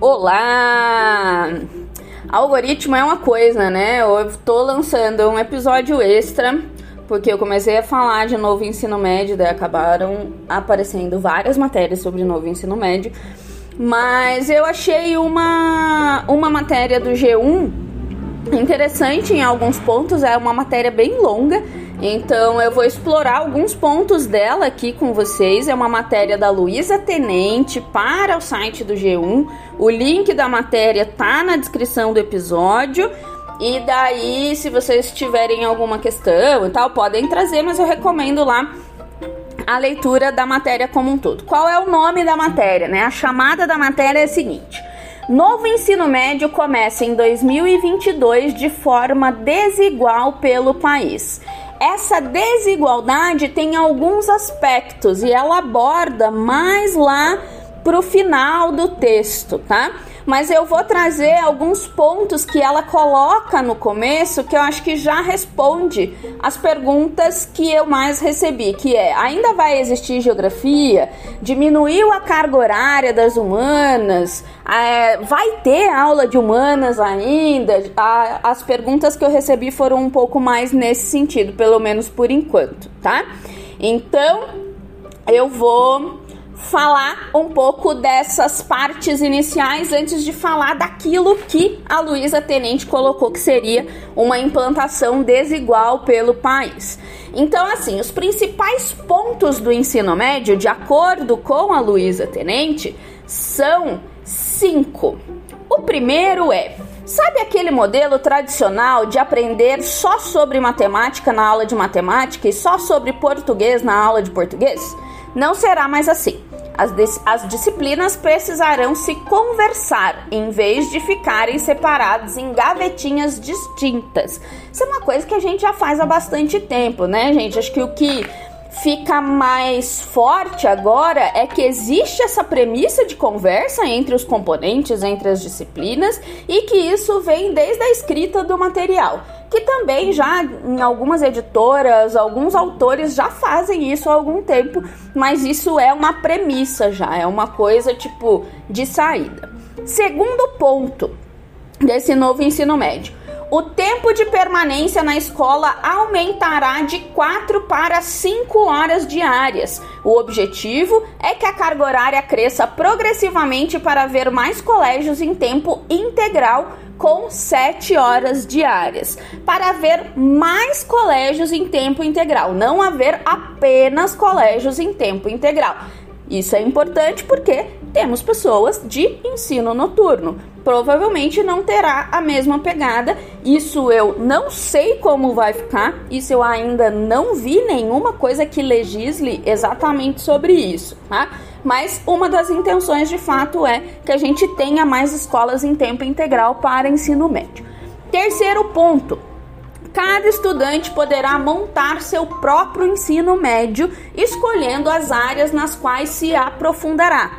Olá! Algoritmo é uma coisa, né? Eu tô lançando um episódio extra porque eu comecei a falar de novo ensino médio, daí acabaram aparecendo várias matérias sobre novo ensino médio. Mas eu achei uma, uma matéria do G1 interessante em alguns pontos, é uma matéria bem longa então eu vou explorar alguns pontos dela aqui com vocês. É uma matéria da Luísa Tenente para o site do G1. O link da matéria tá na descrição do episódio. E daí, se vocês tiverem alguma questão e tal, podem trazer, mas eu recomendo lá a leitura da matéria como um todo. Qual é o nome da matéria, né? A chamada da matéria é a seguinte: Novo ensino médio começa em 2022 de forma desigual pelo país. Essa desigualdade tem alguns aspectos e ela aborda mais lá pro final do texto, tá? Mas eu vou trazer alguns pontos que ela coloca no começo que eu acho que já responde as perguntas que eu mais recebi, que é: ainda vai existir geografia? Diminuiu a carga horária das humanas? É, vai ter aula de humanas ainda? A, as perguntas que eu recebi foram um pouco mais nesse sentido, pelo menos por enquanto, tá? Então, eu vou falar um pouco dessas partes iniciais antes de falar daquilo que a Luísa Tenente colocou que seria uma implantação desigual pelo país. Então, assim, os principais pontos do ensino médio, de acordo com a Luísa Tenente, são cinco. O primeiro é Sabe aquele modelo tradicional de aprender só sobre matemática na aula de matemática e só sobre português na aula de português? Não será mais assim. As, as disciplinas precisarão se conversar em vez de ficarem separadas em gavetinhas distintas. Isso é uma coisa que a gente já faz há bastante tempo, né, gente? Acho que o que fica mais forte agora é que existe essa premissa de conversa entre os componentes, entre as disciplinas, e que isso vem desde a escrita do material. Que também já em algumas editoras, alguns autores já fazem isso há algum tempo, mas isso é uma premissa já, é uma coisa tipo de saída. Segundo ponto desse novo ensino médio o tempo de permanência na escola aumentará de 4 para 5 horas diárias. O objetivo é que a carga horária cresça progressivamente para haver mais colégios em tempo integral com 7 horas diárias, para haver mais colégios em tempo integral, não haver apenas colégios em tempo integral. Isso é importante porque temos pessoas de ensino noturno. Provavelmente não terá a mesma pegada. Isso eu não sei como vai ficar. Isso eu ainda não vi nenhuma coisa que legisle exatamente sobre isso, tá? Mas uma das intenções de fato é que a gente tenha mais escolas em tempo integral para ensino médio. Terceiro ponto, Cada estudante poderá montar seu próprio ensino médio, escolhendo as áreas nas quais se aprofundará.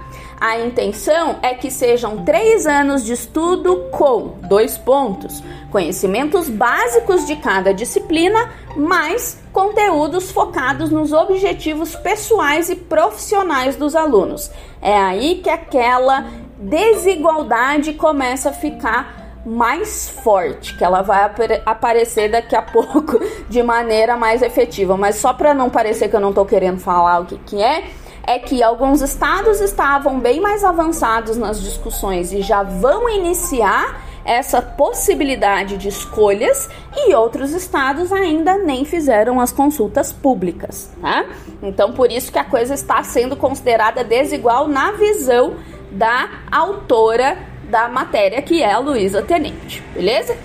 A intenção é que sejam três anos de estudo com dois pontos: conhecimentos básicos de cada disciplina, mais conteúdos focados nos objetivos pessoais e profissionais dos alunos. É aí que aquela desigualdade começa a ficar mais forte, que ela vai ap aparecer daqui a pouco de maneira mais efetiva. Mas só para não parecer que eu não estou querendo falar o que, que é, é que alguns estados estavam bem mais avançados nas discussões e já vão iniciar essa possibilidade de escolhas e outros estados ainda nem fizeram as consultas públicas, tá? Então por isso que a coisa está sendo considerada desigual na visão da autora da matéria, que é a Luísa Tenente, beleza?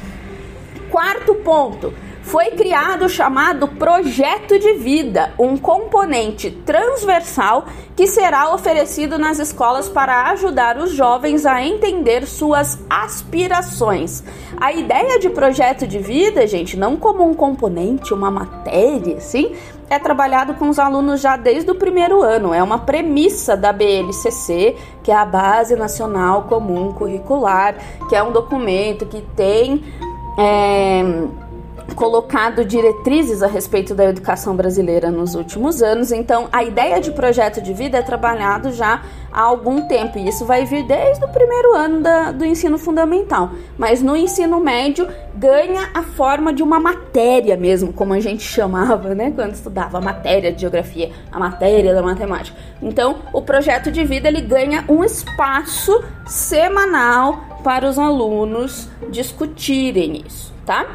Quarto ponto. Foi criado o chamado projeto de vida, um componente transversal que será oferecido nas escolas para ajudar os jovens a entender suas aspirações. A ideia de projeto de vida, gente, não como um componente, uma matéria, sim, é trabalhado com os alunos já desde o primeiro ano. É uma premissa da BNCC, que é a Base Nacional Comum Curricular, que é um documento que tem é, colocado diretrizes a respeito da educação brasileira nos últimos anos. Então, a ideia de projeto de vida é trabalhado já há algum tempo e isso vai vir desde o primeiro ano da, do ensino fundamental. Mas no ensino médio ganha a forma de uma matéria mesmo, como a gente chamava, né, quando estudava a matéria de geografia, a matéria da matemática. Então, o projeto de vida ele ganha um espaço semanal para os alunos discutirem isso, tá?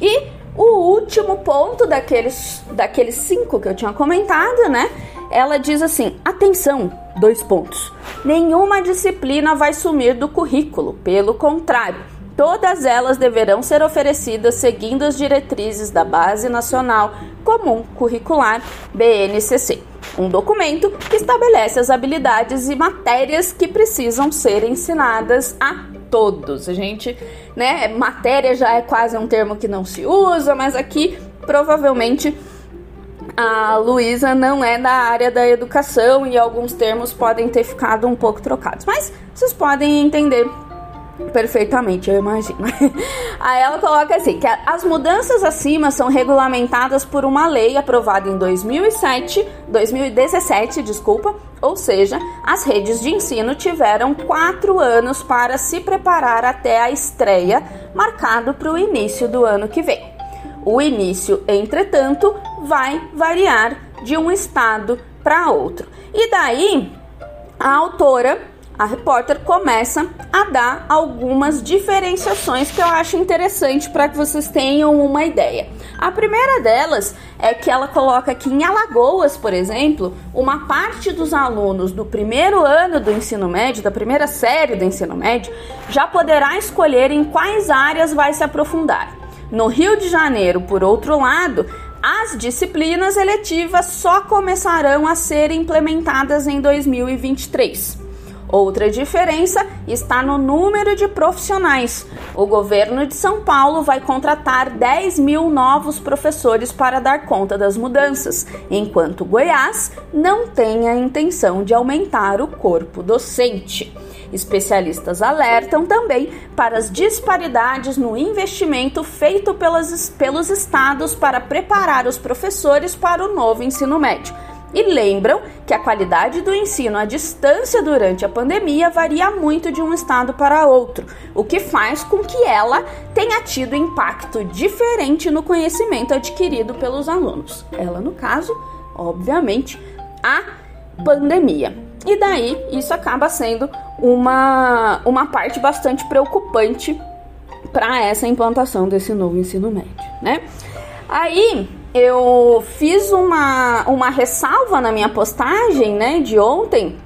E o último ponto daqueles, daqueles cinco que eu tinha comentado, né? Ela diz assim: atenção, dois pontos. Nenhuma disciplina vai sumir do currículo, pelo contrário, todas elas deverão ser oferecidas seguindo as diretrizes da Base Nacional Comum Curricular BNCC, um documento que estabelece as habilidades e matérias que precisam ser ensinadas a todos. A gente, né, matéria já é quase um termo que não se usa, mas aqui provavelmente a Luísa não é da área da educação e alguns termos podem ter ficado um pouco trocados, mas vocês podem entender perfeitamente, eu imagino. Aí ela coloca assim: que as mudanças acima são regulamentadas por uma lei aprovada em 2007, 2017, desculpa, ou seja, as redes de ensino tiveram quatro anos para se preparar até a estreia, marcado para o início do ano que vem. O início, entretanto, vai variar de um estado para outro. E daí, a autora a repórter começa a dar algumas diferenciações que eu acho interessante para que vocês tenham uma ideia. A primeira delas é que ela coloca que em Alagoas, por exemplo, uma parte dos alunos do primeiro ano do ensino médio, da primeira série do ensino médio, já poderá escolher em quais áreas vai se aprofundar. No Rio de Janeiro, por outro lado, as disciplinas eletivas só começarão a ser implementadas em 2023. Outra diferença está no número de profissionais. O governo de São Paulo vai contratar 10 mil novos professores para dar conta das mudanças, enquanto Goiás não tem a intenção de aumentar o corpo docente. Especialistas alertam também para as disparidades no investimento feito pelas, pelos estados para preparar os professores para o novo ensino médio e lembram que a qualidade do ensino à distância durante a pandemia varia muito de um estado para outro, o que faz com que ela tenha tido impacto diferente no conhecimento adquirido pelos alunos. Ela, no caso, obviamente, a pandemia. E daí isso acaba sendo uma, uma parte bastante preocupante para essa implantação desse novo ensino médio, né? Aí eu fiz uma, uma ressalva na minha postagem, né, de ontem.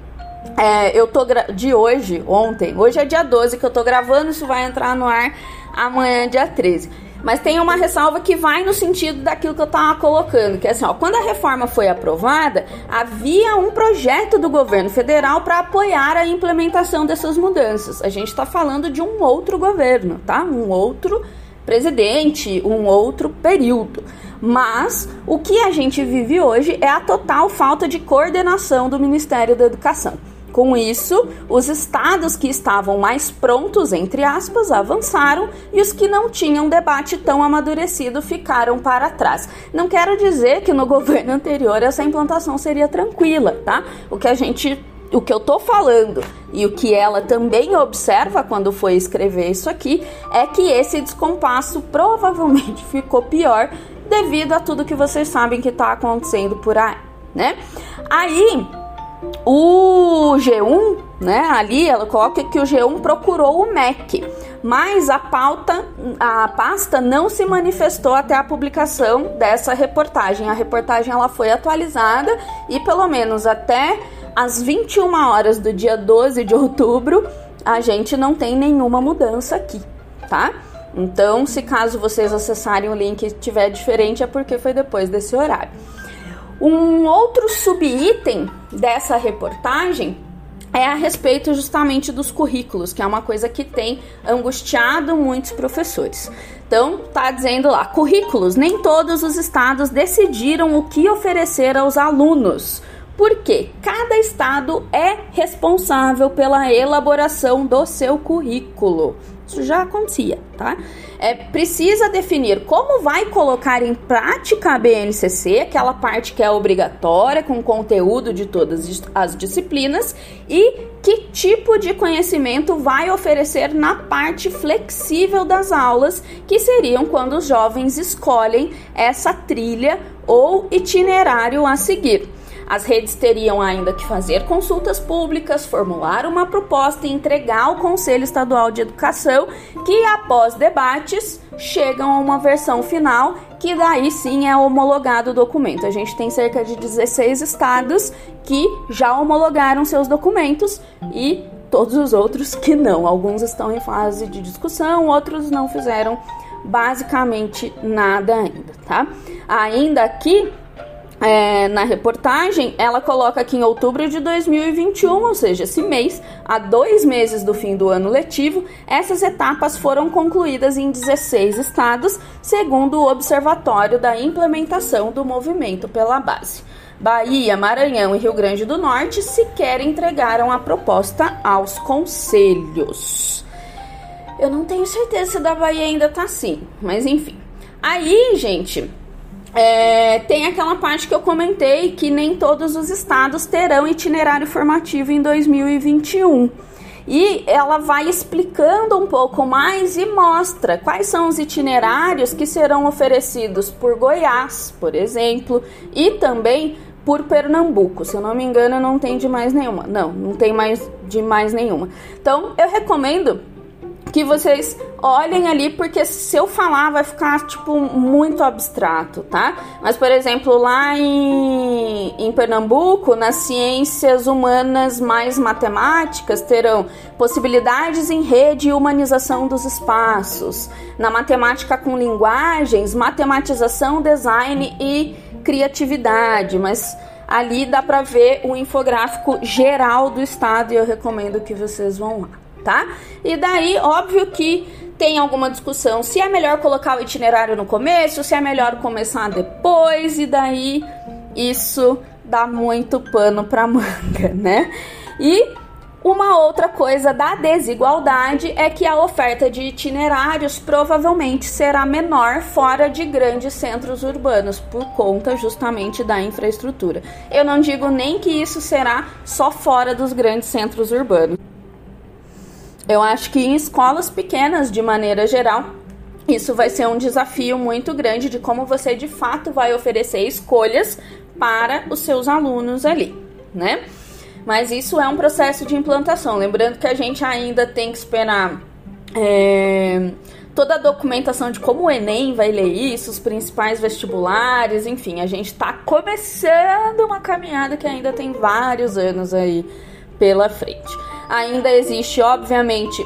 É, eu tô de hoje, ontem. Hoje é dia 12 que eu tô gravando, isso vai entrar no ar amanhã, dia 13. Mas tem uma ressalva que vai no sentido daquilo que eu tava colocando, que é assim, ó, quando a reforma foi aprovada, havia um projeto do governo federal para apoiar a implementação dessas mudanças. A gente está falando de um outro governo, tá? Um outro presidente, um outro período. Mas o que a gente vive hoje é a total falta de coordenação do Ministério da Educação. Com isso, os estados que estavam mais prontos, entre aspas, avançaram e os que não tinham debate tão amadurecido ficaram para trás. Não quero dizer que no governo anterior essa implantação seria tranquila, tá? O que a gente o que eu tô falando e o que ela também observa quando foi escrever isso aqui é que esse descompasso provavelmente ficou pior devido a tudo que vocês sabem que está acontecendo por aí, né? Aí o G1, né, ali ela coloca que o G1 procurou o MEC, mas a pauta, a pasta não se manifestou até a publicação dessa reportagem. A reportagem ela foi atualizada e pelo menos até às 21 horas do dia 12 de outubro, a gente não tem nenhuma mudança aqui, tá? Então, se caso vocês acessarem o link e tiver diferente, é porque foi depois desse horário. Um outro subitem dessa reportagem é a respeito justamente dos currículos, que é uma coisa que tem angustiado muitos professores. Então, tá dizendo lá, currículos, nem todos os estados decidiram o que oferecer aos alunos. Porque cada estado é responsável pela elaboração do seu currículo Isso já acontecia, tá? É, precisa definir como vai colocar em prática a BNCC, aquela parte que é obrigatória, com conteúdo de todas as disciplinas, e que tipo de conhecimento vai oferecer na parte flexível das aulas, que seriam quando os jovens escolhem essa trilha ou itinerário a seguir. As redes teriam ainda que fazer consultas públicas, formular uma proposta e entregar ao Conselho Estadual de Educação, que após debates chegam a uma versão final, que daí sim é homologado o documento. A gente tem cerca de 16 estados que já homologaram seus documentos e todos os outros que não. Alguns estão em fase de discussão, outros não fizeram basicamente nada ainda, tá? Ainda aqui é, na reportagem, ela coloca que em outubro de 2021, ou seja, esse mês, a dois meses do fim do ano letivo, essas etapas foram concluídas em 16 estados, segundo o Observatório da Implementação do Movimento pela Base. Bahia, Maranhão e Rio Grande do Norte sequer entregaram a proposta aos conselhos. Eu não tenho certeza se da Bahia ainda tá assim, mas enfim. Aí, gente, é, tem aquela parte que eu comentei que nem todos os estados terão itinerário formativo em 2021. E ela vai explicando um pouco mais e mostra quais são os itinerários que serão oferecidos por Goiás, por exemplo, e também por Pernambuco. Se eu não me engano, não tem de mais nenhuma. Não, não tem mais de mais nenhuma. Então, eu recomendo que vocês olhem ali, porque se eu falar vai ficar, tipo, muito abstrato, tá? Mas, por exemplo, lá em, em Pernambuco, nas ciências humanas mais matemáticas, terão possibilidades em rede e humanização dos espaços. Na matemática com linguagens, matematização, design e criatividade, mas ali dá para ver o infográfico geral do estado e eu recomendo que vocês vão lá tá? E daí, óbvio que tem alguma discussão se é melhor colocar o itinerário no começo, se é melhor começar depois, e daí isso dá muito pano pra manga, né? E uma outra coisa da desigualdade é que a oferta de itinerários provavelmente será menor fora de grandes centros urbanos, por conta justamente da infraestrutura. Eu não digo nem que isso será só fora dos grandes centros urbanos. Eu acho que em escolas pequenas, de maneira geral, isso vai ser um desafio muito grande de como você de fato vai oferecer escolhas para os seus alunos ali, né? Mas isso é um processo de implantação. Lembrando que a gente ainda tem que esperar é, toda a documentação de como o Enem vai ler isso, os principais vestibulares, enfim, a gente está começando uma caminhada que ainda tem vários anos aí pela frente. Ainda existe, obviamente,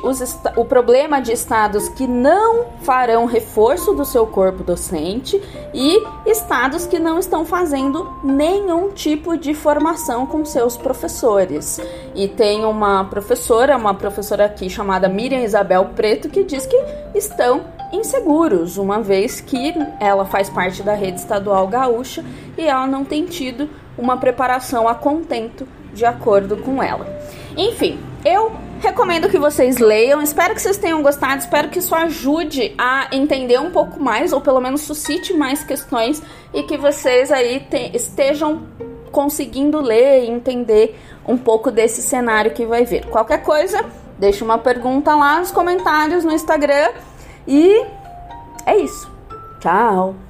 o problema de estados que não farão reforço do seu corpo docente e estados que não estão fazendo nenhum tipo de formação com seus professores. E tem uma professora, uma professora aqui chamada Miriam Isabel Preto, que diz que estão inseguros, uma vez que ela faz parte da rede estadual gaúcha e ela não tem tido uma preparação a contento de acordo com ela. Enfim, eu recomendo que vocês leiam. Espero que vocês tenham gostado. Espero que isso ajude a entender um pouco mais, ou pelo menos suscite mais questões, e que vocês aí te, estejam conseguindo ler e entender um pouco desse cenário que vai vir. Qualquer coisa, deixa uma pergunta lá nos comentários no Instagram. E é isso. Tchau!